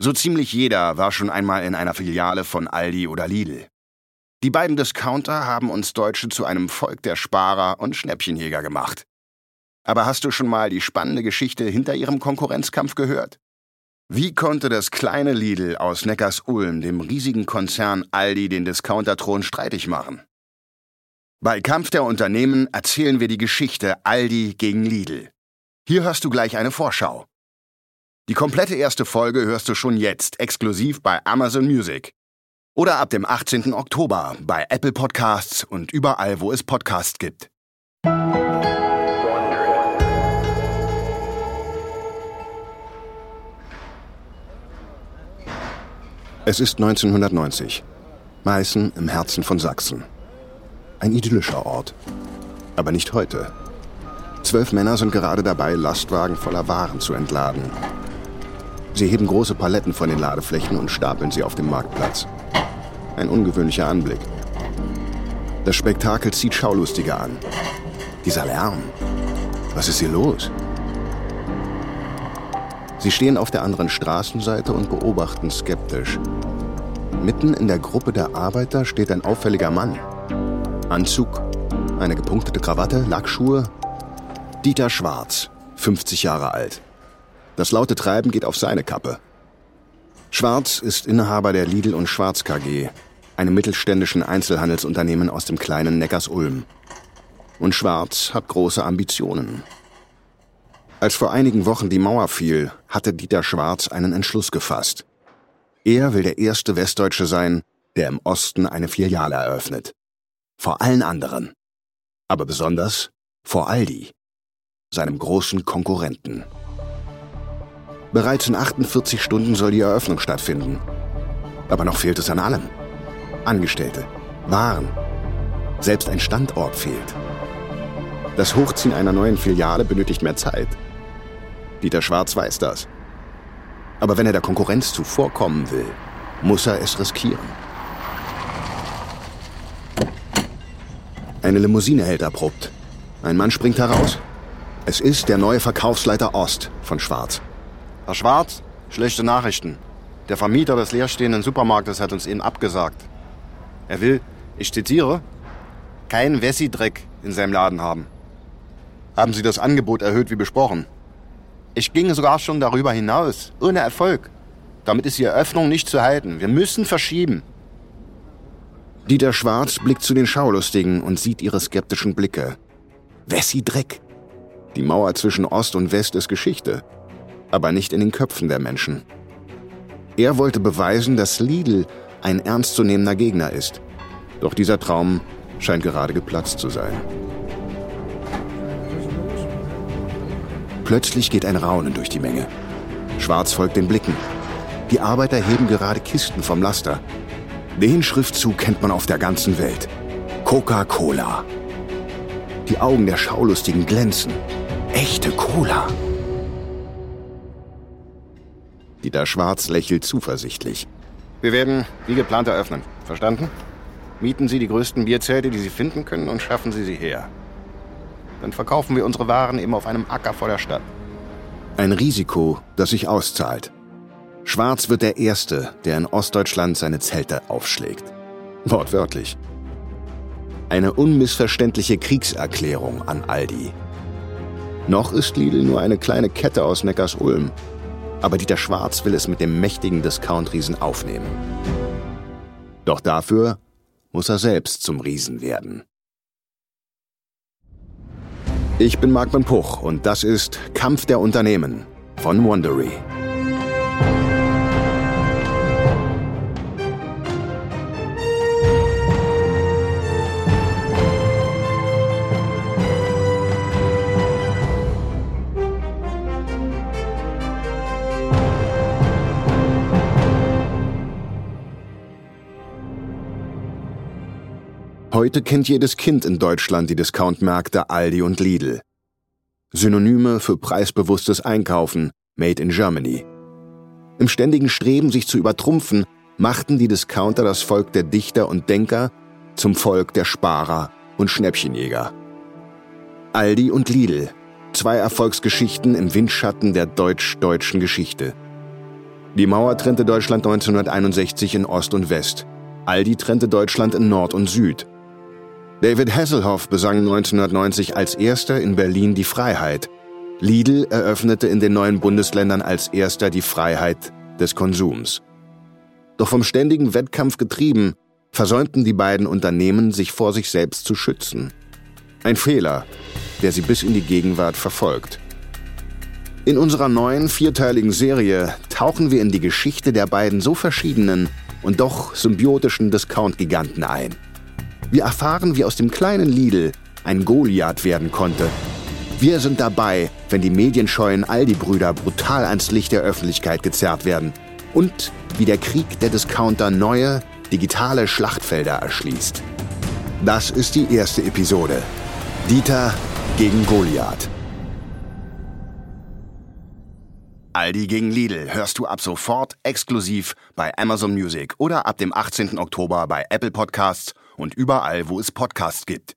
So ziemlich jeder war schon einmal in einer Filiale von Aldi oder Lidl. Die beiden Discounter haben uns Deutsche zu einem Volk der Sparer und Schnäppchenjäger gemacht. Aber hast du schon mal die spannende Geschichte hinter ihrem Konkurrenzkampf gehört? Wie konnte das kleine Lidl aus Neckars-Ulm dem riesigen Konzern Aldi den Discounterthron streitig machen? Bei Kampf der Unternehmen erzählen wir die Geschichte Aldi gegen Lidl. Hier hörst du gleich eine Vorschau. Die komplette erste Folge hörst du schon jetzt exklusiv bei Amazon Music. Oder ab dem 18. Oktober bei Apple Podcasts und überall, wo es Podcasts gibt. Es ist 1990. Meißen im Herzen von Sachsen. Ein idyllischer Ort. Aber nicht heute. Zwölf Männer sind gerade dabei, Lastwagen voller Waren zu entladen. Sie heben große Paletten von den Ladeflächen und stapeln sie auf dem Marktplatz. Ein ungewöhnlicher Anblick. Das Spektakel zieht Schaulustige an. Dieser Lärm. Was ist hier los? Sie stehen auf der anderen Straßenseite und beobachten skeptisch. Mitten in der Gruppe der Arbeiter steht ein auffälliger Mann. Anzug, eine gepunktete Krawatte, Lackschuhe. Dieter Schwarz, 50 Jahre alt. Das laute Treiben geht auf seine Kappe. Schwarz ist Inhaber der Lidl und Schwarz KG, einem mittelständischen Einzelhandelsunternehmen aus dem kleinen Neckars-Ulm. Und Schwarz hat große Ambitionen. Als vor einigen Wochen die Mauer fiel, hatte Dieter Schwarz einen Entschluss gefasst. Er will der erste Westdeutsche sein, der im Osten eine Filiale eröffnet. Vor allen anderen. Aber besonders vor Aldi, seinem großen Konkurrenten. Bereits in 48 Stunden soll die Eröffnung stattfinden. Aber noch fehlt es an allem. Angestellte, Waren. Selbst ein Standort fehlt. Das Hochziehen einer neuen Filiale benötigt mehr Zeit. Dieter Schwarz weiß das. Aber wenn er der Konkurrenz zuvorkommen will, muss er es riskieren. Eine Limousine hält abrupt. Ein Mann springt heraus. Es ist der neue Verkaufsleiter Ost von Schwarz. Herr Schwarz, schlechte Nachrichten. Der Vermieter des leerstehenden Supermarktes hat uns eben abgesagt. Er will, ich zitiere, kein Wessi-Dreck in seinem Laden haben. Haben Sie das Angebot erhöht wie besprochen? Ich ging sogar schon darüber hinaus, ohne Erfolg. Damit ist die Eröffnung nicht zu halten. Wir müssen verschieben. Dieter Schwarz blickt zu den Schaulustigen und sieht ihre skeptischen Blicke. Wessi Dreck. Die Mauer zwischen Ost und West ist Geschichte aber nicht in den Köpfen der Menschen. Er wollte beweisen, dass Lidl ein ernstzunehmender Gegner ist. Doch dieser Traum scheint gerade geplatzt zu sein. Plötzlich geht ein Raunen durch die Menge. Schwarz folgt den Blicken. Die Arbeiter heben gerade Kisten vom Laster. Den Schriftzug kennt man auf der ganzen Welt. Coca-Cola. Die Augen der Schaulustigen glänzen. Echte Cola. Dieter Schwarz lächelt zuversichtlich. Wir werden wie geplant eröffnen. Verstanden? Mieten Sie die größten Bierzelte, die Sie finden können, und schaffen Sie sie her. Dann verkaufen wir unsere Waren eben auf einem Acker vor der Stadt. Ein Risiko, das sich auszahlt. Schwarz wird der Erste, der in Ostdeutschland seine Zelte aufschlägt. Wortwörtlich. Eine unmissverständliche Kriegserklärung an Aldi. Noch ist Lidl nur eine kleine Kette aus Neckars-Ulm aber Dieter Schwarz will es mit dem mächtigen Discount-Riesen aufnehmen. Doch dafür muss er selbst zum Riesen werden. Ich bin Marc Puch und das ist Kampf der Unternehmen von Wondery. Heute kennt jedes Kind in Deutschland die Discountmärkte Aldi und Lidl. Synonyme für preisbewusstes Einkaufen, made in Germany. Im ständigen Streben, sich zu übertrumpfen, machten die Discounter das Volk der Dichter und Denker zum Volk der Sparer und Schnäppchenjäger. Aldi und Lidl, zwei Erfolgsgeschichten im Windschatten der deutsch-deutschen Geschichte. Die Mauer trennte Deutschland 1961 in Ost und West. Aldi trennte Deutschland in Nord und Süd. David Hasselhoff besang 1990 als erster in Berlin die Freiheit. Lidl eröffnete in den neuen Bundesländern als erster die Freiheit des Konsums. Doch vom ständigen Wettkampf getrieben, versäumten die beiden Unternehmen, sich vor sich selbst zu schützen. Ein Fehler, der sie bis in die Gegenwart verfolgt. In unserer neuen vierteiligen Serie tauchen wir in die Geschichte der beiden so verschiedenen und doch symbiotischen Discount-Giganten ein. Wir erfahren, wie aus dem kleinen Lidl ein Goliath werden konnte. Wir sind dabei, wenn die medienscheuen Aldi-Brüder brutal ans Licht der Öffentlichkeit gezerrt werden. Und wie der Krieg der Discounter neue, digitale Schlachtfelder erschließt. Das ist die erste Episode. Dieter gegen Goliath. Aldi gegen Lidl hörst du ab sofort exklusiv bei Amazon Music oder ab dem 18. Oktober bei Apple Podcasts und überall, wo es Podcasts gibt.